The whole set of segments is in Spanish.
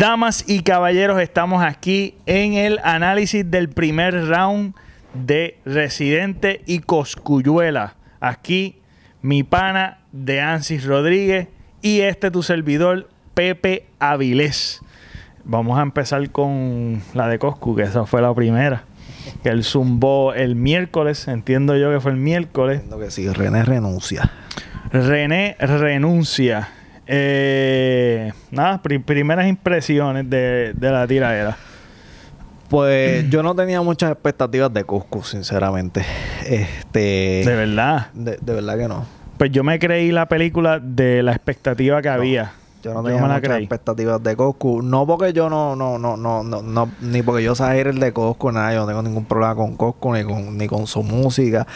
Damas y caballeros, estamos aquí en el análisis del primer round de Residente y Coscuyuela. Aquí mi pana de Ansis Rodríguez y este tu servidor Pepe Avilés. Vamos a empezar con la de Coscu, que esa fue la primera. Que él zumbó el miércoles, entiendo yo que fue el miércoles. Entiendo que sí, René renuncia. René renuncia. Eh, nada, pri- primeras impresiones de, de la tiradera. Pues yo no tenía muchas expectativas de Cusco, sinceramente. Este. De verdad. De, de verdad que no. Pues yo me creí la película de la expectativa que había. Yo no Yo tenía me la muchas creí. expectativas de Coscu. No porque yo no, no, no, no, no, no, ni porque yo sea el de Coscu, nada, yo no tengo ningún problema con Coscu ni con, ni con su música.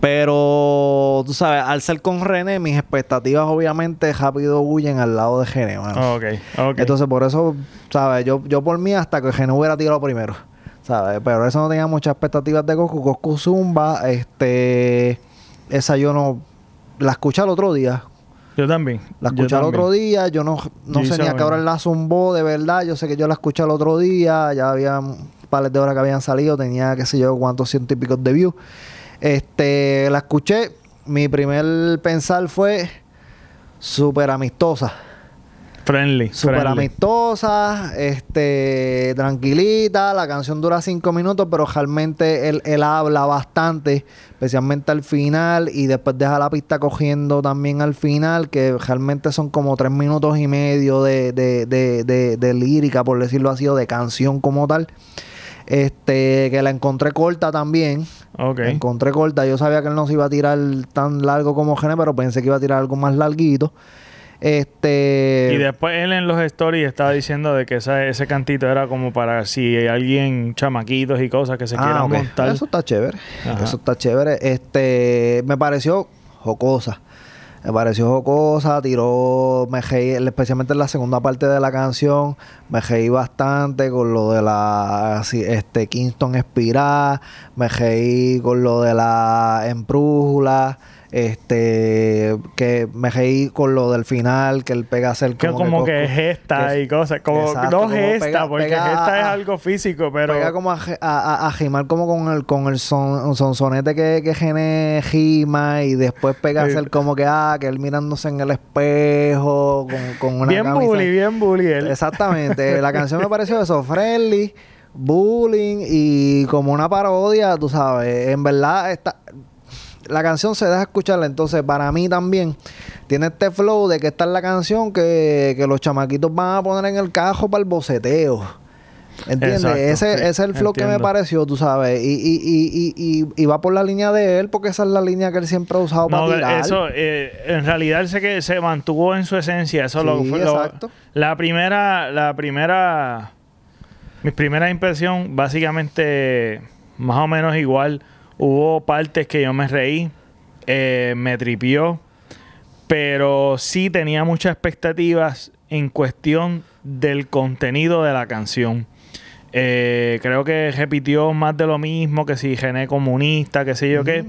Pero, tú sabes, al ser con René, mis expectativas obviamente rápido huyen al lado de René, mano. Ok, ok. Entonces, por eso, ¿sabes? Yo, yo por mí hasta que René hubiera tirado primero, ¿sabes? Pero eso no tenía muchas expectativas de Coscu. Coscu Zumba, este... Esa yo no... La escuché el otro día. Yo también. La yo escuché el otro día, yo no, no sé ni a qué hora la zumbó, de verdad. Yo sé que yo la escuché el otro día, ya había un par de horas que habían salido, tenía qué sé yo cuántos ciento y pico de views. Este, la escuché, mi primer pensar fue súper amistosa. Friendly. Súper amistosa, este, tranquilita. La canción dura cinco minutos, pero realmente él, él habla bastante, especialmente al final, y después deja la pista cogiendo también al final, que realmente son como tres minutos y medio de, de, de, de, de lírica, por decirlo así, o de canción como tal. Este, que la encontré corta también. Ok. La encontré corta. Yo sabía que él no se iba a tirar tan largo como Gene, pero pensé que iba a tirar algo más larguito. Este. Y después él en los stories estaba diciendo de que esa- ese cantito era como para si hay alguien, chamaquitos y cosas que se quieran Ah, ok. montar. Eso está chévere. Ajá. Eso está chévere. Este, me pareció jocosa. Me pareció jocosa, tiró, me reí, especialmente en la segunda parte de la canción, me reí bastante con lo de la así, este Kingston Espiral, me reí con lo de la Embrújula, este que me reí con lo del final, que él pega a hacer que como que, gesta que- y cosas. Como, Exacto, no como gesta, pega- porque pega gesta es algo físico, pero. Pega como a, a, a- gimar como con el con el son, sonsonete que, que gene gima y después pega a hacer como que ah, que él mirándose en el espejo con, con una bien camisa. bully, bien bully él. Exactamente. la canción me pareció eso, friendly, bullying y como una parodia, tú sabes. En verdad, esta, la canción se deja escucharla. Entonces, para mí también tiene este flow de que esta es la canción que, que los chamaquitos van a poner en el cajo para el boceteo. ¿Entiendes? Exacto, ese, sí, ese es el flow que me pareció, tú sabes. Y, y, y, y, va por la línea de él, porque esa es la línea que él siempre ha usado No, para tirar. eso, eh, en realidad él se, que se mantuvo en su esencia. Eso lo, Sí, fue- lo- exacto. la primera, la primera, mi primera impresión, básicamente, más o menos igual. Hubo partes que yo me reí, eh, me tripió, pero sí tenía muchas expectativas en cuestión del contenido de la canción. Eh, creo que repitió más de lo mismo, que si gené comunista, que sé yo qué.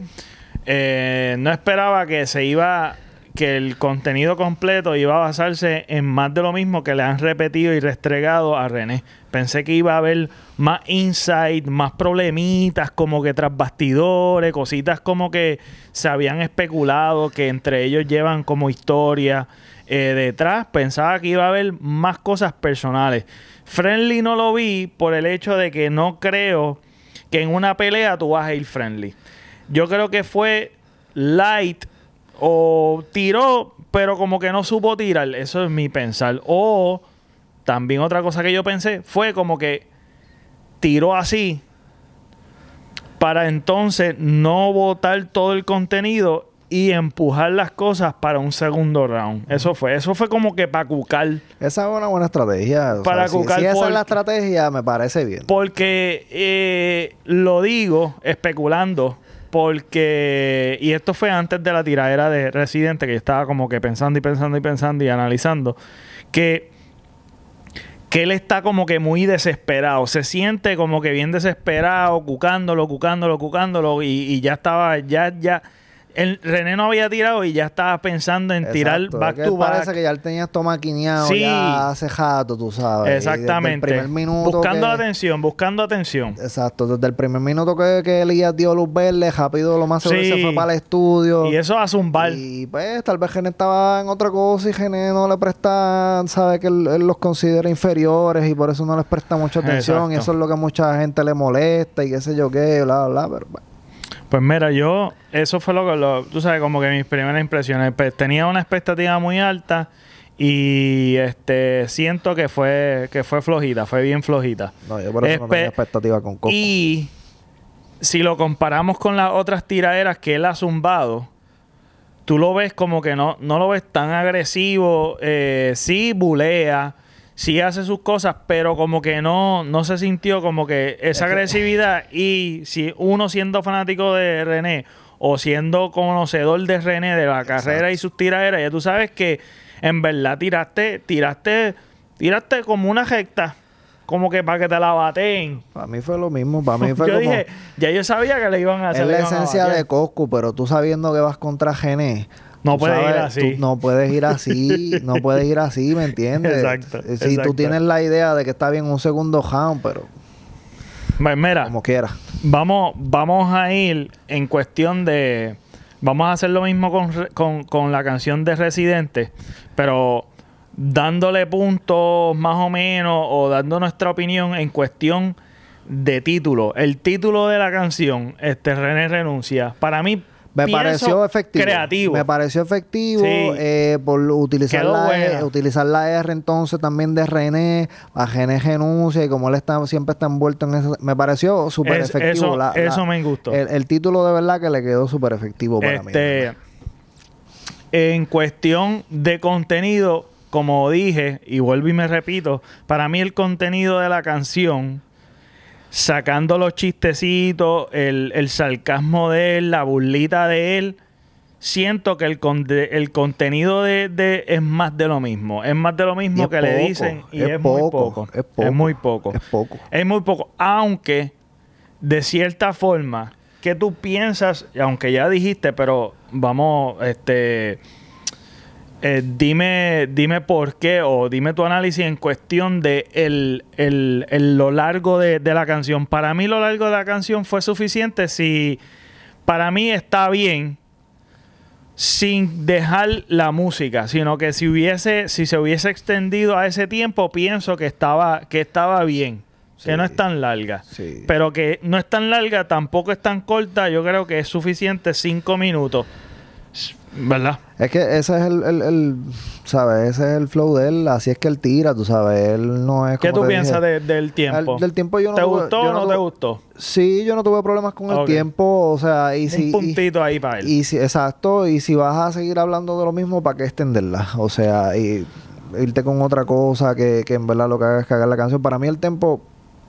Eh, no esperaba que se iba, que el contenido completo iba a basarse en más de lo mismo que le han repetido y restregado a René. Pensé que iba a haber más insight, más problemitas, como que tras bastidores, cositas como que se habían especulado, que entre ellos llevan como historia eh, detrás. Pensaba que iba a haber más cosas personales. Friendly no lo vi por el hecho de que no creo que en una pelea tú vas a ir friendly. Yo creo que fue light o tiró, pero como que no supo tirar. Eso es mi pensar. O también otra cosa que yo pensé fue como que tiró así para entonces no botar todo el contenido y empujar las cosas para un segundo round. Eso fue. Eso fue como que para cucar. Esa es una buena estrategia. O Para sea, si, cucar si esa es la estrategia, me parece bien. Porque eh, lo digo especulando, porque, y esto fue antes de la tiradera de Residente, que yo estaba como que pensando y pensando y pensando y analizando, que, que él está como que muy desesperado, se siente como que bien desesperado, cucándolo, cucándolo, cucándolo, y, y ya estaba, ya, ya, el René no había tirado y ya estaba pensando en tirar back es que to Parece back. que ya él tenía esto maquineado Sí. ya hace jato, tú sabes. y desde el Exactamente. primer minuto buscando que- atención, buscando atención. Exacto, desde el primer minuto que, que Elías dio luz verde, rápido lo más seguro Sí. se fue para el estudio. Y eso a zumbar. Y pues tal vez Gené estaba en otra cosa y Gené no le presta, sabe que él, él los considera inferiores y por eso no les presta mucha atención Exacto. y eso es lo que a mucha gente le molesta y qué sé yo qué, bla, bla, bla, pero bueno. Pues mira, yo, eso fue lo que, lo- tú sabes, como que mis primeras impresiones. Pues, tenía una expectativa muy alta y este siento que fue que fue flojita, fue bien flojita. No, yo por eso no tenía expectativa con Coco. Y si lo comparamos con las otras tiraderas que él ha zumbado, tú lo ves como que no, no lo ves tan agresivo. eh, sí bulea, sí hace sus cosas, pero como que no, no se sintió como que esa Es que- agresividad. Y si uno siendo fanático de René o siendo conocedor de René, de la carrera y sus tiraderas, ya tú sabes que en verdad tiraste, tiraste, tiraste como una recta. Como que para que te la baten. Para mí fue lo mismo, para mí fue yo como... dije, ya yo sabía que le iban a hacer. es la esencia de Coscu, pero tú sabiendo que vas contra Gené... No puedes ir así. tú no puedes ir así, no puedes ir así, ¿me entiendes? Exacto, Si tú tienes la idea de que está bien un segundo round, pero Pues mira, como quieras. vamos, vamos a ir en cuestión de. Vamos a hacer lo mismo con, con, con la canción de Residente, pero dándole puntos más o menos o dando nuestra opinión en cuestión de título. El título de la canción, este René Renuncia, para mí Me pienso pareció efectivo. Creativo. Me pareció efectivo Sí. eh, por utilizar Quedó la, buena. utilizar la R entonces también de René, a René renuncia y como él está siempre está envuelto en eso. Me pareció súper Es- efectivo. eso- la- la- eso me gustó. El, el título de verdad que le quedó súper efectivo para mí. Este, en cuestión de contenido, como dije, y vuelvo y me repito, para mí el contenido de la canción, sacando los chistecitos, el, el sarcasmo de él, la burlita de él, siento que el, conde- el contenido de, de- es más de lo mismo. Es más de lo mismo que le dicen y es es, muy poco, es poco, Es muy poco. Es poco. Es muy poco. Aunque, de cierta forma, ¿qué tú piensas? Aunque ya dijiste, pero vamos, este. Eh, dime, dime por qué o dime tu análisis en cuestión de el, el- el- lo largo de, de la canción. Para mí lo largo de la canción fue suficiente si para mí está bien sin dejar la música, sino que si hubiese, si se hubiese extendido a ese tiempo, pienso que estaba, que estaba bien, Sí. que no es tan larga. Sí. Pero que no es tan larga, tampoco es tan corta, yo creo que es suficiente cinco minutos. ¿Verdad? Es que ese es el, el, el- ¿sabes? Ese es el flow de él, así es que él tira, tú sabes, él no es ¿Qué como tú te piensas de- del tiempo? del tiempo yo no ¿Te tuve- gustó o no, te gustó? Sí, yo no tuve problemas con el tiempo, o sea, y si... Un y- puntito ahí para él. Y si, exacto, y si vas a seguir hablando de lo mismo, ¿para qué extenderla? O sea, y irte con otra cosa que, que en verdad lo que haga es cagar la canción. Para mí el tiempo,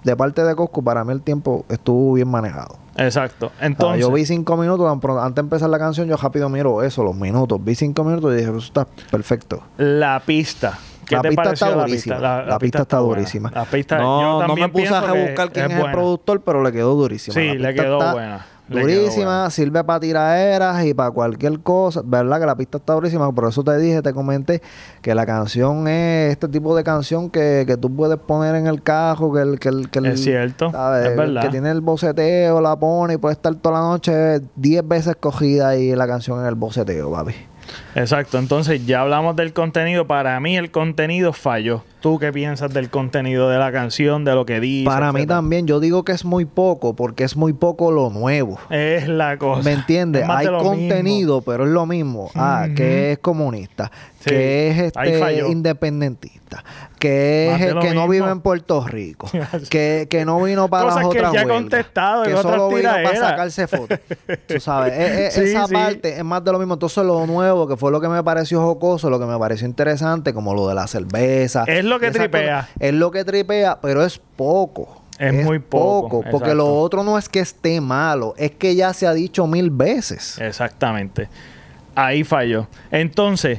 de parte de Cosco, para mí el tiempo estuvo bien manejado. Exacto. O sea, Entonces, yo vi cinco minutos, antes de empezar la canción, yo rápido miro eso, los minutos. Vi cinco minutos y dije, eso está perfecto. la pista. ¿Qué La te pista está la durísima. pista? La, pista está durísima. La pista, yo no, no me puse a rebuscar quién es, el buena. productor, pero le quedó durísima. Sí, La le quedó está buena. Durísima, sirve para tiraderas y para cualquier cosa. ¿Verdad que la pista está durísima? Por eso te dije, te comenté que la canción es este tipo de canción que, que tú puedes poner en el carro, que el, que el, que el- Es cierto, ¿sabes? es verdad. Que tiene el boceteo, la pone y puede estar toda la noche 10 veces cogida ahí la canción en el boceteo, papi. Exacto. Entonces, ya hablamos del contenido. Para mí, el contenido falló. ¿Tú qué piensas del contenido de la canción, de lo que dice? Para mí etcétera? también, yo digo que es muy poco, porque es muy poco lo nuevo. Es la cosa. ¿Me entiendes? Es Hay contenido, pero es lo mismo. Ah, que es comunista, Sí, que es este independentista, que es el que no vive en Puerto Rico, que, que no vino para Cosas las que otras ya he huelgas, contestado que solo vino para sacarse fotos. Tú sabes, e- e- Sí, esa sí. parte es más de lo mismo. Entonces lo nuevo, que fue lo que me pareció jocoso, lo que me pareció interesante, como lo de la cerveza. Es lo que tripea. Es lo que tripea, pero es poco. Es muy poco, Porque lo otro no es que esté malo, es que ya se ha dicho mil veces. Exactamente. Ahí falló. Entonces,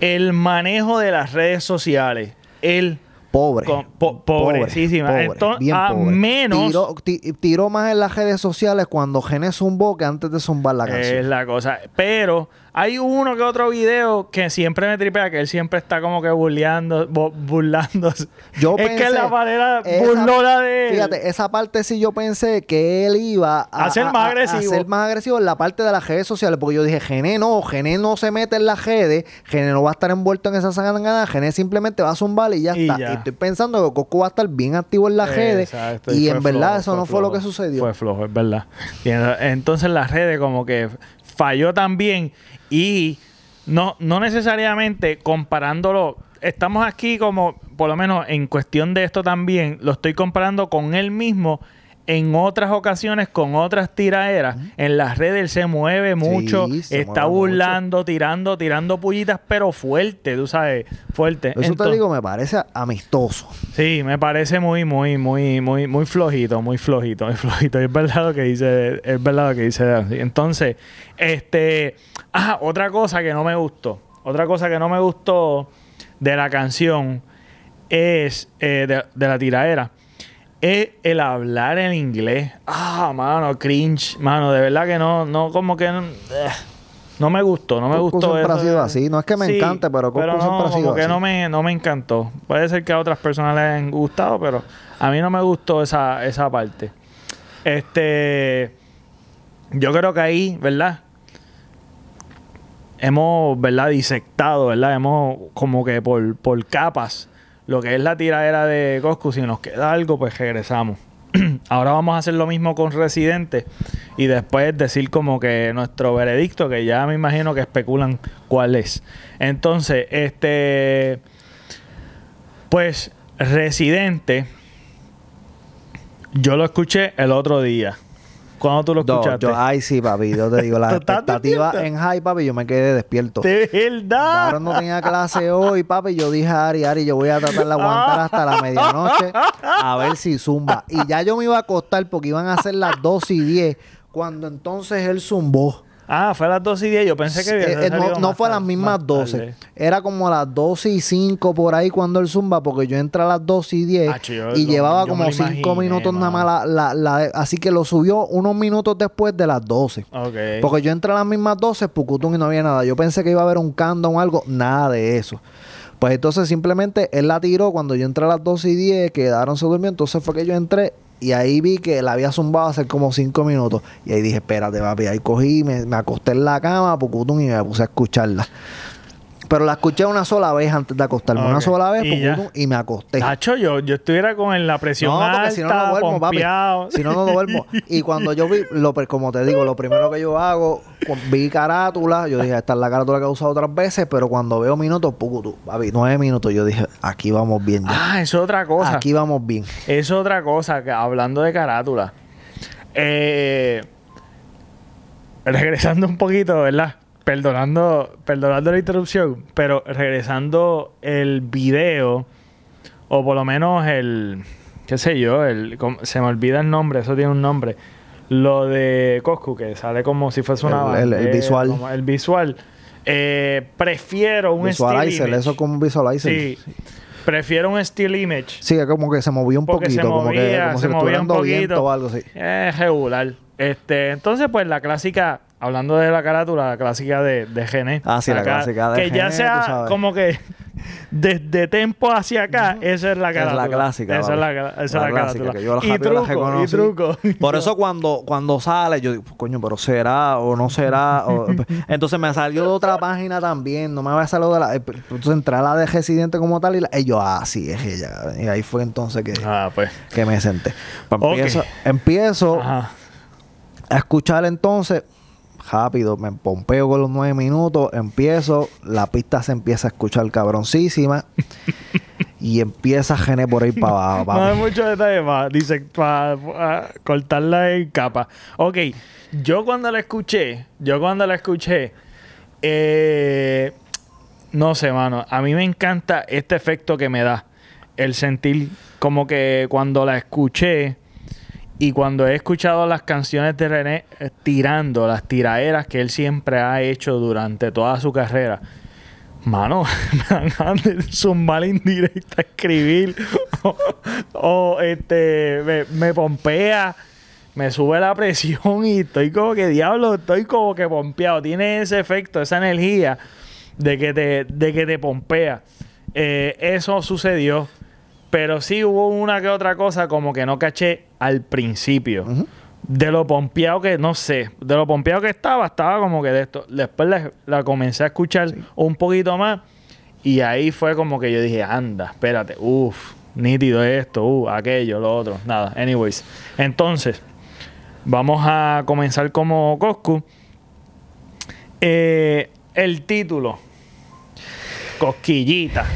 el manejo de las redes sociales. El Pobre. con- po- pobrecísima. Pobre, Entonces, bien a pobre. menos Tiró, ti- tiró más en las redes sociales cuando Gené zumbó que antes de zumbar la es canción. la cosa. Pero hay uno que otro video que siempre me tripea, que él siempre está como que burleando, bu- burlándose. Yo es pensé, que la manera esa- burlona de él. Fíjate, esa parte sí yo pensé que él iba a, A ser más agresivo. a ser más agresivo en la parte de las redes sociales. Porque yo dije, Gené no, Gené no se mete en las redes, Gené no va a estar envuelto en esa sangana, Gené simplemente va a zumbar y ya Y está. ya. Y estoy pensando que Coco va a estar bien activo en las redes. Y, fue en verdad flojo, eso no fue lo que sucedió. Fue flojo, es verdad. Y en- entonces las redes como que falló también y no, no necesariamente comparándolo. Estamos aquí como, por lo menos en cuestión de esto también, lo estoy comparando con él mismo en otras ocasiones con otras tiraderas. En las redes él se mueve mucho, se está mueve burlando, tirando, tirando pullitas, pero fuerte, tú sabes, fuerte. Eso te digo, me parece amistoso. Sí, me parece muy, muy, muy, muy, muy flojito, muy flojito, muy flojito. Es verdad lo que dice, es verdad lo que dice Dancy. Entonces, este, ah, otra cosa que no me gustó, otra cosa que no me gustó de la canción es eh, de, de la tiradera. Es el hablar en inglés. Ah, mano, cringe. Mano, de verdad que no, no, como que no, eh, no me gustó, no me gustó. siempre eso ha sido así. No es que me encante, pero Coscu no, siempre ha sido como que así. no me, no me encantó. Puede ser que a otras personas les hayan gustado, pero a mí no me gustó esa, esa parte. Este, yo creo que ahí, ¿verdad? Hemos, ¿verdad? Disectado, ¿verdad? Hemos como que por, por capas lo que es la tiradera de Coscu. Si nos queda algo, pues regresamos. Ahora vamos a hacer lo mismo con Residente y después decir como que nuestro veredicto, que ya me imagino que especulan cuál es. Entonces, este, pues Residente, yo lo escuché el otro día. ¿Cuándo tú lo No, escuchaste? yo, ay, sí, papi. Yo te digo, las ¿Tú estás expectativas en high, papi, yo me quedé despierto. De verdad. Ahora no tenía clase hoy, papi. Yo dije a Ari, Ari, yo voy a tratar de aguantar hasta la medianoche a ver si zumba. Y ya yo me iba a acostar porque iban a ser las 2 y 10 cuando entonces él zumbó. Ah, fue a las 2 y 10. Yo pensé que había Eh, eh, no, no fue a las mismas más 12. tarde. Era como a las 12 y 5 por ahí cuando él zumba, porque yo entré a las 12 y 10 Acho, yo- y yo- llevaba como lo 5 imaginé, minutos nada más. La, la- la- así que lo subió unos minutos después de las 12. Ok. Porque yo entré a las mismas 12, Pucutún y no había nada. Yo pensé que iba a haber un countdown o algo, nada de eso. Pues entonces simplemente él la tiró cuando yo entré a las 12 y 10, quedaron se durmió. Entonces fue que yo entré y ahí vi que la había zumbado hace como 5 minutos. Y ahí dije, espérate, papi. Ahí cogí, me, me acosté en la cama, Pucutún, y me puse a escucharla. Pero la escuché una sola vez antes de acostarme. Una sola vez, Y. Pucutún, y me acosté. Nacho, yo, yo estuviera con la presión No, porque alta, si no, no duermo, papi. Si no, no duermo. Y cuando yo vi, lo, como te digo, lo primero que yo hago, vi carátula, yo dije, esta es la carátula que he usado otras veces, pero cuando veo minutos, pucutu, papi, nueve minutos, yo dije, aquí vamos bien ya. Ah, eso es otra cosa. Aquí vamos bien. Es otra cosa, que hablando de carátula. Eh, regresando un poquito, ¿verdad? Perdonando, perdonando la interrupción, pero regresando el video, o por lo menos el, qué sé yo, el, se me olvida el nombre, eso tiene un nombre. Lo de Coscu, que sale como si fuese una... El- el- el bandera, visual. como el visual. Eh, prefiero un Visualizer, eso como un visualizer. Sí. Prefiero un still image Sí, es como que se movió un Porque se poquito, como que como se si movía un poquito. o algo así. Es regular. Este, entonces, pues la clásica, hablando de la carátula, la clásica de, de Gene. Ah, sí, la clásica de Que ya sea como que desde tempo hacia acá, esa es la Es la carátula. clásica. Esa es papi. la, esa es la clásica, carátula. que yo la y la truco, y truco. Por eso cuando, cuando sale, yo digo, coño, pero será o no será. o- entonces me salió de otra página también, no me había salido de la. eh, Entonces entré a la de Residente como tal y, la, y yo, ah, sí, es ella. Y ahí fue entonces que, Ah, pues. que me senté. Pues empiezo empiezo a escuchar entonces. Rápido, me pompeo con los nueve minutos, empiezo, la pista se empieza a escuchar cabroncísima y empieza Gene por ahí para abajo. No hay mucho detalle más. Dice, para cortarla en capa. Ok, yo cuando la escuché, yo cuando la escuché, eh, no sé, mano, a mí me encanta este efecto que me da. El sentir como que cuando la escuché y cuando he escuchado las canciones de René eh, tirando, las tiraderas que él siempre ha hecho durante toda su carrera, mano, me dan de zumbar indirecta, escribir, o, este, me, me pompea, me sube la presión y estoy como que, diablo, estoy como que pompeado. Tiene ese efecto, esa energía de que te, de que te pompea. Eh, eso sucedió, pero sí hubo una que otra cosa como que no caché al principio. De lo pompeado que, no sé, de lo pompeado que estaba, estaba como que de esto. Después la, la comencé a escuchar un poquito más y ahí fue como que yo dije, anda, espérate, uff, nítido esto, uh, aquello, lo otro, nada. Anyways, entonces, vamos a comenzar como Coscu. Eh, el título, Cosquillita.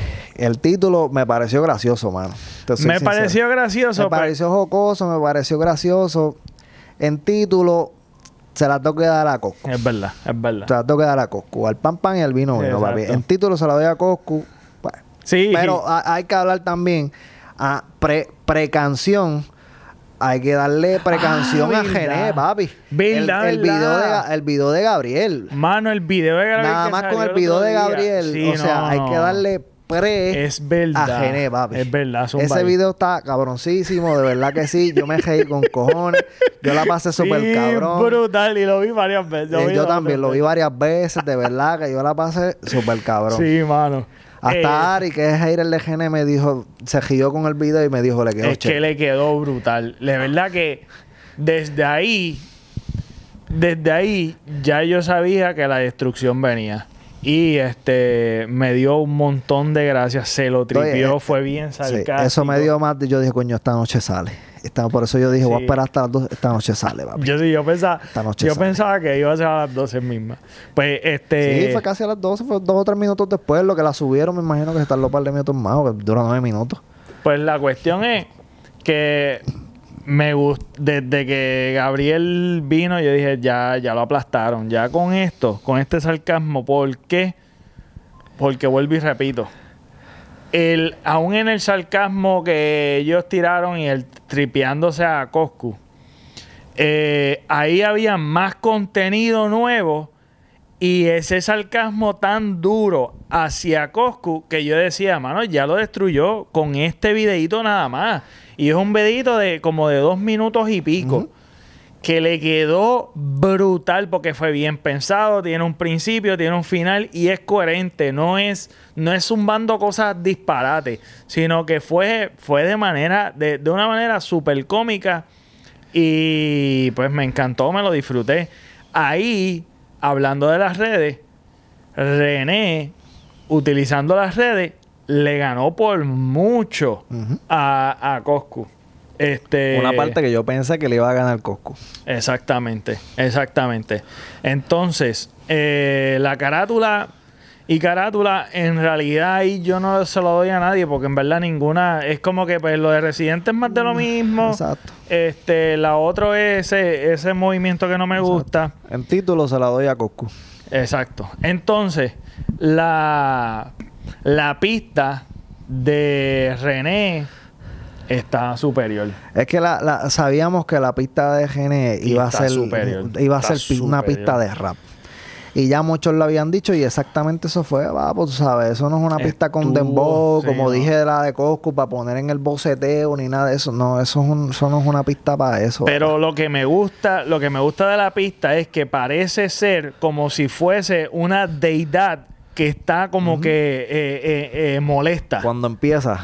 El título me pareció gracioso, mano. Me sincero. pareció gracioso. Me pareció jocoso, me pareció gracioso. En título, se la tengo que dar a Coscu. Es verdad, es verdad. Se la tengo que dar a Coscu. Al pan pan y al vino vino, Exacto. papi. En título se la doy a Coscu. Pues, Sí, Pero ha- hay que hablar también a pre, precanción. Hay que darle precanción Ah, a. Gené, papi. Verdad, el, el video de, verdad. Ga- el video de Gabriel. Mano, el video de Gabriel. Nada más con el video de. Gabriel. Sí, o sea, no, hay que darle pre Es verdad. a Gené, papi. Es verdad. Ese video está cabroncísimo, de verdad que sí. Yo me reí con cojones. Yo la pasé súper Sí, cabrón. brutal. Y lo vi varias veces. Eh, vi yo también lo vi varias veces, de verdad que yo la pasé súper cabrón. Sí, mano. Hasta Eh, Ari, que es hater de Gene, me dijo, se rió con el video y me dijo, le quedó es que le quedó brutal. De verdad que desde ahí, desde ahí ya yo sabía que la destrucción venía. Y este me dio un montón de gracias. Se lo tripió, eh, fue bien Sí, sarcástico. eso me dio más, de- yo dije, coño, esta noche sale. Esta- por eso yo dije, voy a esperar hasta las dos, esta noche sale, papi. Yo sí, yo pensaba, Esta noche yo sale. pensaba que iba a ser a las 12 mismas. Pues este. Sí, fue casi a las 12, fue dos o tres minutos después. Lo que la subieron, me imagino que se tardó un par de minutos más, o que dura nueve minutos. Pues la cuestión es que me gustó, desde que Gabriel vino, yo dije, ya, ya lo aplastaron. Ya con esto, con este sarcasmo, ¿por qué? Porque vuelvo y repito. El, aún en el sarcasmo que ellos tiraron y el tripeándose a Coscu, eh, ahí había más contenido nuevo y ese sarcasmo tan duro hacia Coscu que yo decía, mano, ya lo destruyó con este videito nada más. Y es un videito de como de dos minutos y pico. Que le quedó brutal porque fue bien pensado, tiene un principio, tiene un final y es coherente. No es, no es zumbando cosas disparates, sino que fue, fue de manera, de, de una manera súper cómica. Y pues me encantó, me lo disfruté. Ahí, hablando de las redes, René, utilizando las redes, le ganó por mucho a, a Coscu. Este, Una parte que yo pensé que le iba a ganar Coscu. Exactamente, exactamente. Entonces, eh, la carátula y carátula, en realidad ahí yo no se lo doy a nadie porque en verdad ninguna, es como que pues lo de Residente es más de lo mismo. Exacto. Este, la otro es ese, ese movimiento que no me gusta. En título se la doy a Coscu. Exacto. Entonces, la, la pista de René está superior. Es que la, la- sabíamos que la pista de Gene iba a ser superior. iba a Está ser pi- una pista de rap. Y ya muchos lo habían dicho y exactamente eso fue, va, pues tú sabes, eso no es una pista con dembow, sí, como no. dije de la de Coscu, para poner en el boceteo ni nada de eso. No, eso, es un- eso no es una pista para eso. Pero lo que me gusta, lo que me gusta de la pista es que parece ser como si fuese una deidad que está como que eh, eh, eh, molesta. Cuando empieza.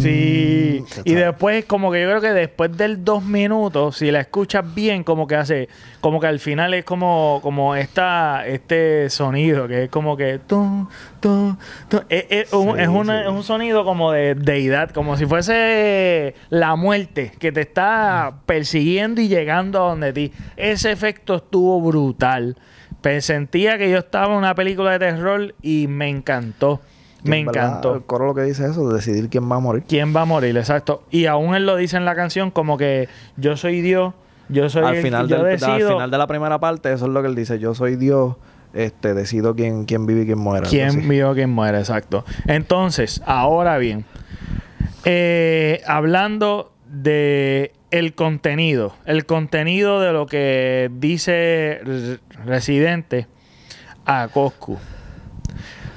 Sí, Y después, como que yo creo que después del dos minutos, si la escuchas bien, como que hace, como que al final es como, como esta, este sonido, que es como que tum, tum, tum. Es, es un, es una- sí. es un sonido como de deidad, como si fuese la muerte que te está persiguiendo y llegando a donde ti. Ese efecto estuvo brutal. Sentía que yo estaba en una película de terror y me encantó. Me encantó. El coro lo que dice es eso, decidir quién va a morir. ¿Quién va a morir? Exacto. Y aún él lo dice en la canción como que yo soy Dios, yo soy al el- final, yo del- al final de la primera parte, eso es lo que él dice. Yo soy Dios, este, decido quién, quién vive y quién muere. quién así. vio quién muere, exacto. Entonces, ahora bien, eh, hablando de el contenido, el contenido de lo que dice Re- Residente a Coscu.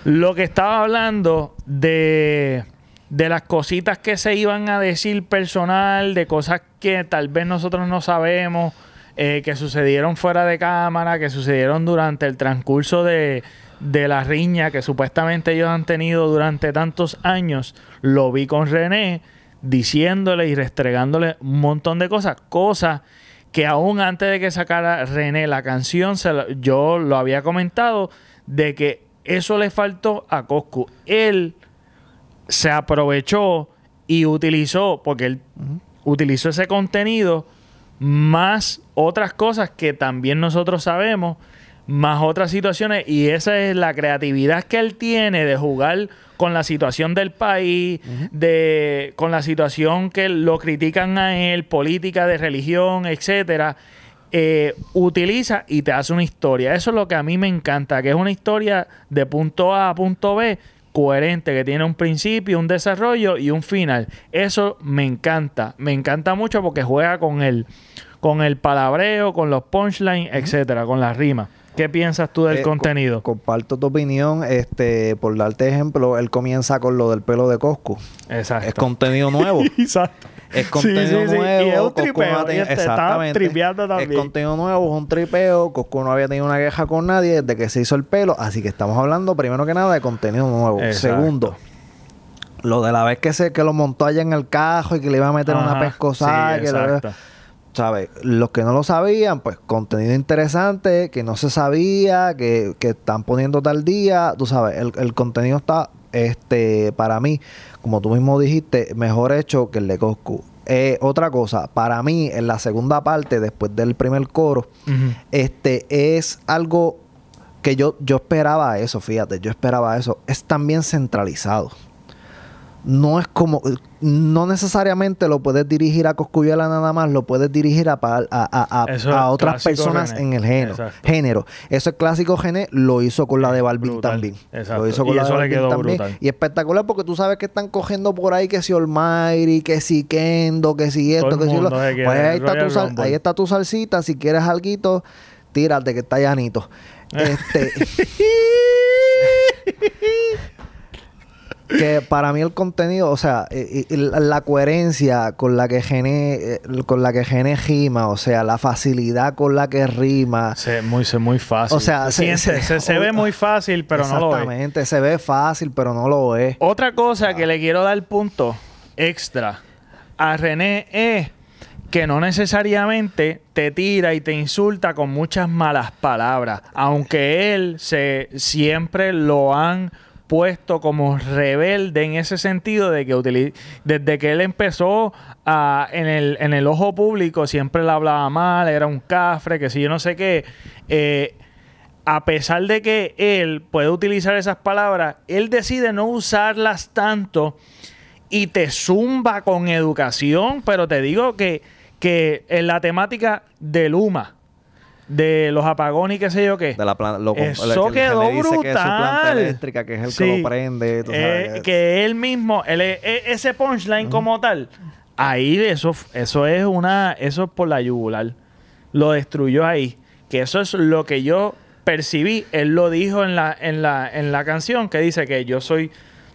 Lo que estaba hablando de, de las cositas que se iban a decir personal, de cosas que tal vez nosotros no sabemos, eh, que sucedieron fuera de cámara, que sucedieron durante el transcurso de, de la riña que supuestamente ellos han tenido durante tantos años, lo vi con René diciéndole y restregándole un montón de cosas, cosas que aún antes de que sacara René la canción, se lo- yo lo había comentado, de que eso le faltó a Coscu. Él se aprovechó y utilizó, porque él utilizó ese contenido, más otras cosas que también nosotros sabemos, más otras situaciones, y esa es la creatividad que él tiene de jugar con la situación del país, de con la situación que lo critican a él, política de religión, etcétera. eh, utiliza y te hace una historia. Eso es lo que a mí me encanta, que es una historia de punto A a punto B coherente, que tiene un principio, un desarrollo y un final. Eso me encanta, me encanta mucho porque juega con el, con el palabreo, con los punchlines, etcétera, con las rimas. ¿Qué piensas tú del Eh, co- contenido? comparto tu opinión. Este, por darte ejemplo, él comienza con lo del pelo de Coscu. Exacto. Es contenido nuevo. Exacto. Es contenido sí, sí. nuevo. Y es un no tripeo. y este Exactamente. tripeando también. Es contenido nuevo, es un tripeo. Coscu no había tenido una queja con nadie desde que se hizo el pelo. Así que estamos hablando, primero que nada, de contenido nuevo. Exacto. Segundo, lo de la vez que se que lo montó allá en el cajo y que le iba a meter una pescosada. Que exacto. ¿Sabes? Los que no lo sabían, pues contenido interesante, que no se sabía, que, que están poniendo tal día, tú sabes, el, el contenido está, este, para mí, como tú mismo dijiste, mejor hecho que el de Coscu. Eh, otra cosa, para mí, en la segunda parte, después del primer coro, este, es algo que yo, yo esperaba eso, fíjate, yo esperaba eso, es también centralizado. No es como, no necesariamente lo puedes dirigir a Coscuyuela nada más, lo puedes dirigir a, a, a- a- otras personas René. en el género. Exacto. género. Eso es clásico Gené, lo hizo con la de Balvin Brutal. también. Exacto. Lo hizo con Y la de le quedó también. brutal. Y espectacular porque tú sabes que están cogiendo por ahí que si Almighty, que si Kendo, que si esto, Todo que si lo... Pues ahí está, tu sal- ahí está tu salsita, si quieres alguito, tírate que está llanito. Este... que para mí el contenido, o sea, eh, eh, la coherencia con la que gene, eh, con la que gene rima, o sea, la facilidad con la que rima. Se, muy, se- muy fácil. O sea, se, se- siente- se- se- se ve muy fácil, pero no lo es. Exactamente, se ve fácil, pero no lo es. Otra cosa que le quiero dar punto extra a René es que no necesariamente te tira y te insulta con muchas malas palabras, aunque él se siempre lo han puesto como rebelde en ese sentido de que desde que él empezó en, el, en el ojo público siempre le hablaba mal, era un cafre, que si yo no sé qué. eh, a pesar de que él puede utilizar esas palabras, él decide no usarlas tanto y te zumba con educación, pero te digo que, que en la temática del UMA, de los apagones y qué sé yo qué, De la lo- Eso el- quedó dice que es su planta brutal. eléctrica, que es el Sí. que lo prende. tú eh, que él mismo, él- e- ese punchline como tal, ahí eso, eso es una, eso es por la yugular. Lo destruyó ahí. Que eso es lo que yo percibí. Él lo dijo en la, en la, en la canción que dice que yo soy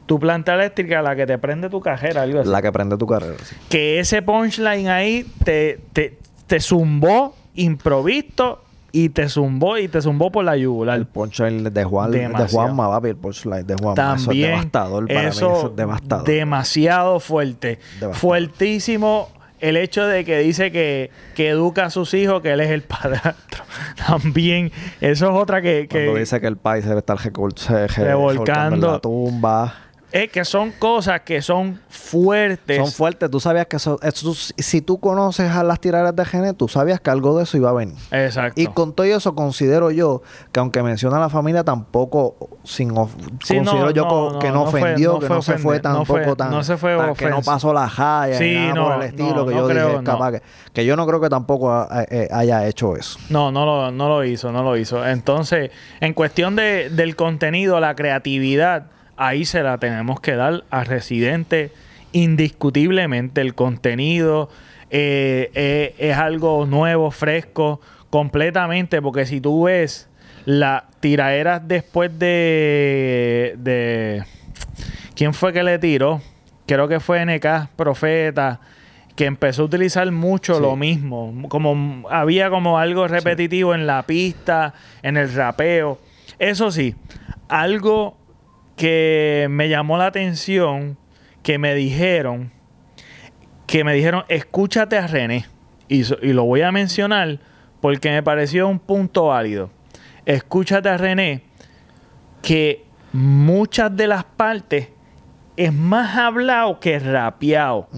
tu planta eléctrica, la que te prende tu algo así. La que prende tu carrera. sí. Que ese punchline ahí te, te, te zumbó improvisto y te zumbó y te zumbó por la yugular. El punchline de Juan, de Demasiado. Juanma, papi, el punchline de Juanma. También eso es devastador para eso mí, eso es devastador. demasiado fuerte. Devastador. Fuertísimo el hecho de que dice que, que educa a sus hijos, que él es el padrastro. También, eso es otra que... que Cuando dice que el país debe estar revolcando en la tumba. Es que son cosas que son fuertes. Son fuertes. Tú sabías que eso, eso- si tú conoces a las tiradas de Gené, tú sabías que algo de eso iba a venir. Exacto. Y con todo eso considero yo que aunque menciona a la familia tampoco sin of- Sí, considero yo no, co- no, que no, ofendió, no que no se fue tampoco tan, no se fue tan- que no pasó la jaya Sí, nada no, por el estilo que yo creo, dije capaz que, que yo no creo que tampoco eh, haya hecho eso. No, no lo, no lo hizo, no lo hizo. Entonces, en cuestión de, del contenido, la creatividad, ahí se la tenemos que dar a Residente indiscutiblemente. El contenido eh, eh, es algo nuevo, fresco, completamente, porque si tú ves La tiraera después de, de... ¿Quién fue que le tiró? Creo que fue NK Profeta que empezó a utilizar mucho Sí. lo mismo. Como había como algo repetitivo en la pista, en el rapeo. Eso sí, algo que me llamó la atención, que me dijeron, que me dijeron, escúchate a René. Y, lo voy a mencionar porque me pareció un punto válido. Escúchate a René, que muchas de las partes es más hablado que rapeado.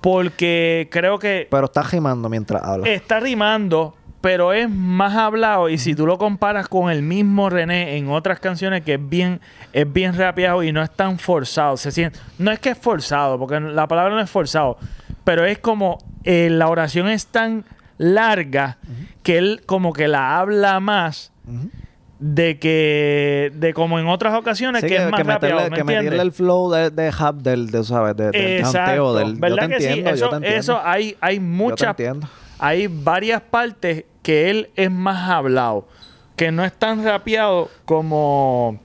Porque creo que Pero está rimando mientras habla. está rimando, pero es más hablado. Y si tú lo comparas con el mismo René en otras canciones, que es bien, es bien rapeado y no es tan forzado. Se siente, no es que es forzado, porque la palabra no es forzado, pero es como eh, la oración es tan larga que él como que la habla más de que de como en otras ocasiones Sí, que, es más meterle, ¿me que meterle el flow de, de rap del, de, ¿sabes? De, del Exacto. canteo, del... Yo ¿Verdad te que sí? Eso, yo te entiendo. eso hay, hay muchas. Hay varias partes que él es más hablado, que no es tan rapeado como,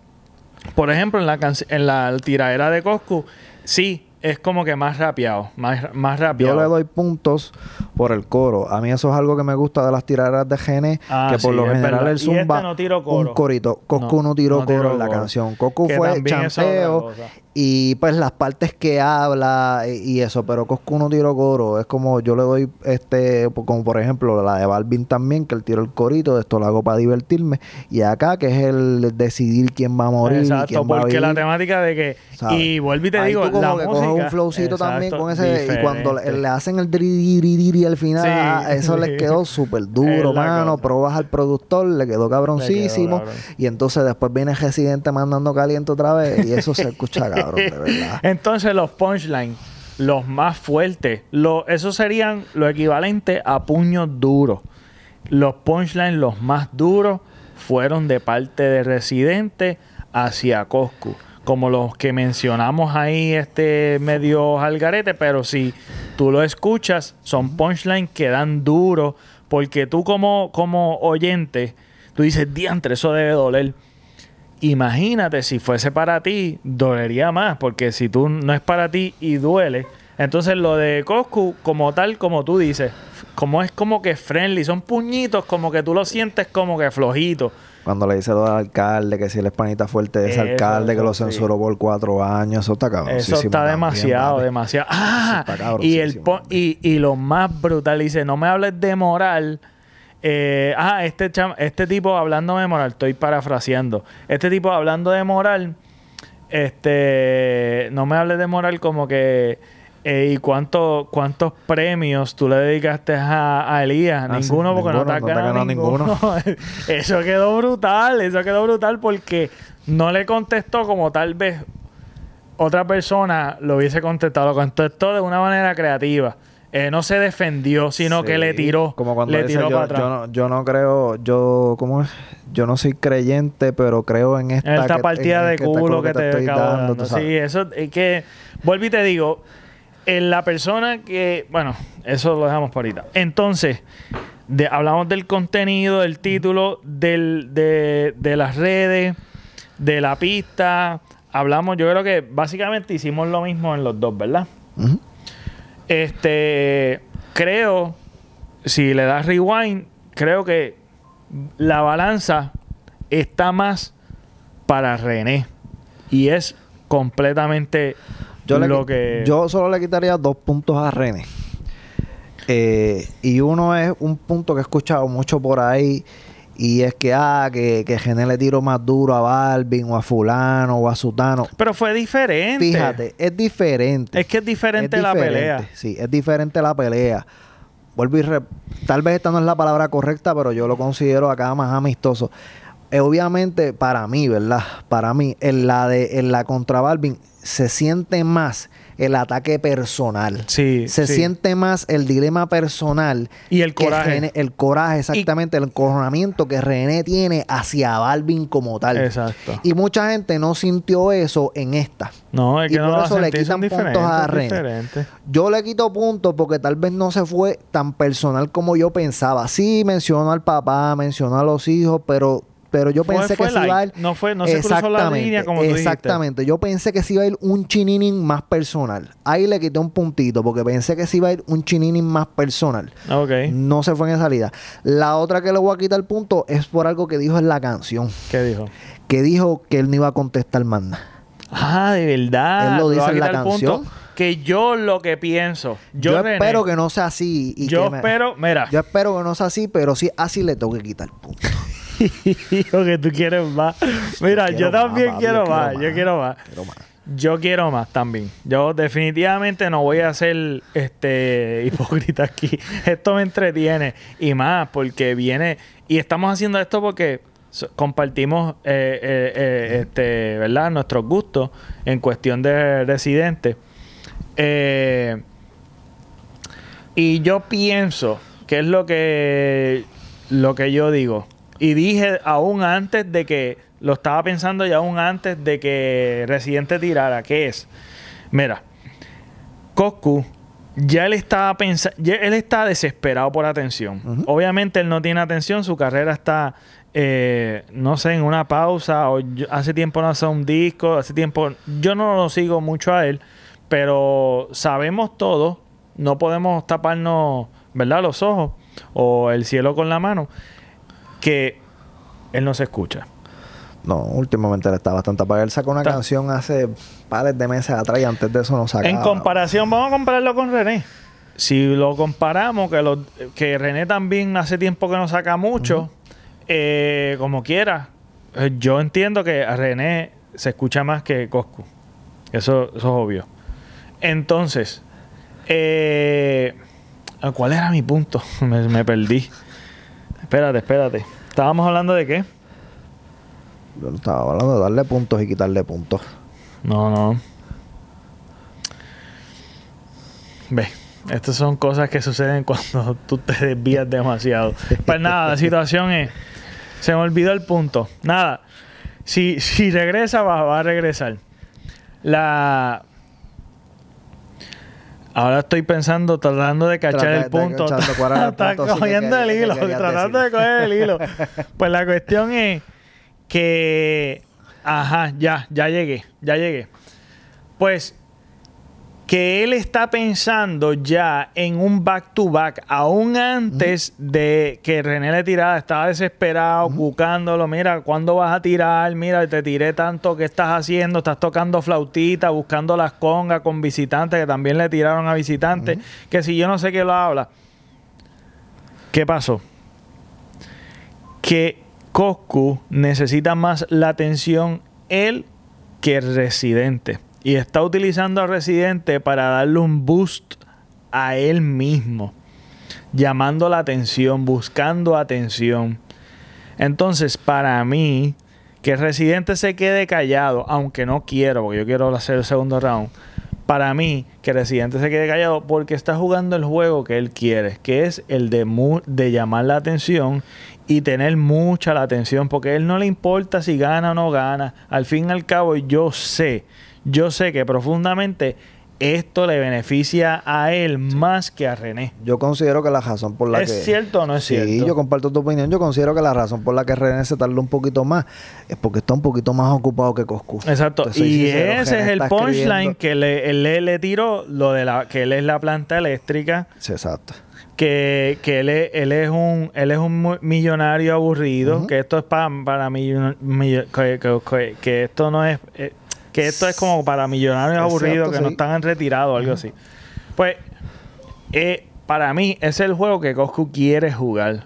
por ejemplo, en la, en la tiradera de Coscu, sí, es como que más rapeado, más, más Yo rapeado. le doy puntos por el coro. A mí eso es algo que me gusta de las tiraderas de Gene, Ah, que por sí, lo general verdad. el Y este zumba no tiró coro. un corito. Coscu no, No, tiró no coro en la coro. canción. Coscu Que fue chanteo. Y pues las partes que habla y, y eso, pero Coscu no tiró coro. Es como yo le doy este, como por ejemplo la de Balvin también, que él tiró el corito, esto lo hago para divertirme. Y acá que es el decidir quién va a morir Exacto, quién va a porque la temática de que ¿sabes? y vuelvo y te Ahí digo, tú como la que música coges un flowcito también con ese y cuando le, hacen el diri al final Sí. ah, eso les quedó súper duro mano probas al productor le quedó cabroncísimo y entonces después viene Residente mandando caliente otra vez y eso se escucha Entonces los punchlines, los más fuertes, lo, esos serían lo equivalente a puños duros. Los punchlines, los más duros, fueron de parte de Residente hacia Coscu. Como los que mencionamos ahí, este medio algarete, pero si tú lo escuchas, son punchlines que dan duro, porque tú como, como oyente, tú dices, diantre, eso debe doler. Imagínate si fuese para ti, dolería más, porque si tú no es para ti y duele, entonces lo de Coscu, como tal, como tú dices, como es como que friendly, son puñitos, como que tú lo sientes como que flojito. cuando le dice lo del alcalde que si es panita fuerte de ese Eso, alcalde que lo sí. censuró por cuatro años eso está cabrón Eso está demasiado, demasiado. Ah, está y, el y, y lo más brutal, dice, no me hables de moral. Eh, ah, este, cham- este tipo hablando de moral, estoy parafraseando. Este tipo hablando de moral, este, no me hables de moral como que, eh, ¿y cuánto, cuántos premios tú le dedicaste a, a Elías? Ah, sí, ninguno, porque no te has no ganado ninguno. eso quedó brutal, eso quedó brutal porque no le contestó como tal vez otra persona lo hubiese contestado, lo contestó de una manera creativa. Eh, no se defendió, sino que le tiró. Como cuando le dice, tiró yo, para atrás. yo no, yo no creo, yo, ¿cómo es? Yo no soy creyente, pero creo en esta, esta que- partida en de culo que te, estoy acabo dando, Sí, eso es que. Vuelvo y te digo. En la persona que. Bueno, eso lo dejamos para ahorita. Entonces, de- hablamos del contenido, del título, del, de, de las redes, de la pista. Hablamos, yo creo que básicamente hicimos lo mismo en los dos, ¿verdad? Este, creo, si le das rewind, creo que la balanza está más para René. Y es completamente Yo, lo que... yo solo le quitaría dos puntos a René. Eh, y uno es un punto que he escuchado mucho por ahí. Y es que, ah, que, que René le tiró más duro a Balvin o a fulano o a Sutano. Pero fue diferente. Fíjate, es diferente. Es que es diferente Es la diferente, pelea. Sí, es diferente la pelea. Vuelvo y re- tal vez esta no es la palabra correcta, pero yo lo considero acá más amistoso. Eh, obviamente, para mí, ¿verdad? Para mí, en la de en la contra Balvin, se siente más el ataque personal. Sí, Se sí. siente más el dilema personal. Y el coraje. René- el coraje, exactamente, el encojonamiento que René tiene hacia Balvin como tal. Exacto. Y mucha gente no sintió eso en esta. No, es y que no por eso le quitan puntos a René. Yo le quito puntos porque tal vez no se fue tan personal como yo pensaba. Sí, mencionó al papá, mencionó a los hijos, pero pero yo Fue- pensé fue que sí iba a ir. No fue- no se cruzó la línea como tú dijiste. Exactamente. Yo pensé que sí iba a ir un chininin más personal. Ahí le quité un puntito porque pensé que sí iba a ir un chininin más personal. Ok. No se fue en esa salida. La otra que le voy a quitar el punto es por algo que dijo en la canción. ¿Qué dijo? Que dijo que él no iba a contestar más nada. Ah, de verdad. Él lo dice en la punto canción. Que yo lo que pienso. Yo, Yo, René, espero que no sea así. Y Yo que me- espero, mira. Yo espero que no sea así, pero sí así le tengo que quitar el punto. Hijo, que tú quieres más. Mira, yo también quiero, más, quiero Yo quiero más. Yo quiero más también. Yo definitivamente no voy a ser este hipócrita aquí. Esto me entretiene y más porque viene y estamos haciendo esto porque compartimos eh, eh, eh, este, ¿verdad? Nuestros gustos en cuestión de residentes. Y yo pienso que es lo que lo que yo digo. Y dije aún antes de que lo estaba pensando y aún antes de que Residente tirara, que es, mira, Coscu ya él estaba pensando, él está desesperado por atención. Obviamente él no tiene atención, su carrera está, eh, no sé, en una pausa, o yo- hace tiempo no hace un disco, hace tiempo, yo no lo sigo mucho a él, pero sabemos todo, no podemos taparnos, ¿verdad? Los ojos o el cielo con la mano, que él no se escucha. No, últimamente él está bastante apagado. Él sacó una Está- canción hace pares de meses atrás y antes de eso no sacaba. En comparación, vamos a compararlo con René. Si lo comparamos, que, lo- que René también hace tiempo que no saca mucho, eh, como quiera, eh, yo entiendo que a René se escucha más que Coscu. Eso, eso es obvio. Entonces, eh, ¿cuál era mi punto? me, me perdí. Espérate, espérate. ¿Estábamos hablando de qué? Yo estaba hablando de darle puntos y quitarle puntos. No, no. Ve, estas son cosas que suceden cuando tú te desvías demasiado. Pues nada, la situación es. Se me olvidó el punto. Nada. Si, si regresa, va, va a regresar. La. Ahora estoy pensando, tratando de cachar Trata- el punto. Está que cogiendo el que hilo, tratando de coger el hilo. Pues la cuestión es que. Ajá, ya, ya llegué, ya llegué. Pues que él está pensando ya en un back to back, aún antes de que René le tirara, estaba desesperado, buscándolo, mira, ¿cuándo vas a tirar? Mira, te tiré tanto, ¿qué estás haciendo? Estás tocando flautita, buscando las congas con visitantes, que también le tiraron a visitantes, que si yo no sé qué lo habla. ¿Qué pasó? Que Coscu necesita más la atención él que el residente. Y está utilizando al residente para darle un boost a él mismo. Llamando la atención, buscando atención. Entonces, para mí, que residente se quede callado, aunque no quiero, porque yo quiero hacer el segundo round. Para mí, que residente se quede callado porque está jugando el juego que él quiere, que es el de, de llamar la atención y tener mucha la atención, porque a él no le importa si gana o no gana. Al fin y al cabo, yo sé, yo sé que profundamente esto le beneficia a él más que a René. Yo considero que la razón por la ¿Es que. cierto o no es sí, cierto? yo comparto tu opinión. Yo considero que la razón por la que René se tardó un poquito más es porque está un poquito más ocupado que Coscu. Exacto. Y sincero, ese René es el punchline que le, él le, le tiró, lo de la, que él es la planta eléctrica, Sí, exacto. que, que él, es, él es un él es un millonario aburrido, que esto es para, para millo- millo- que, que- que- que esto no es eh, que esto es como para millonarios Exacto, aburridos que no están en retirado o algo así. Pues eh, para mí ese es el juego que Coscu quiere jugar.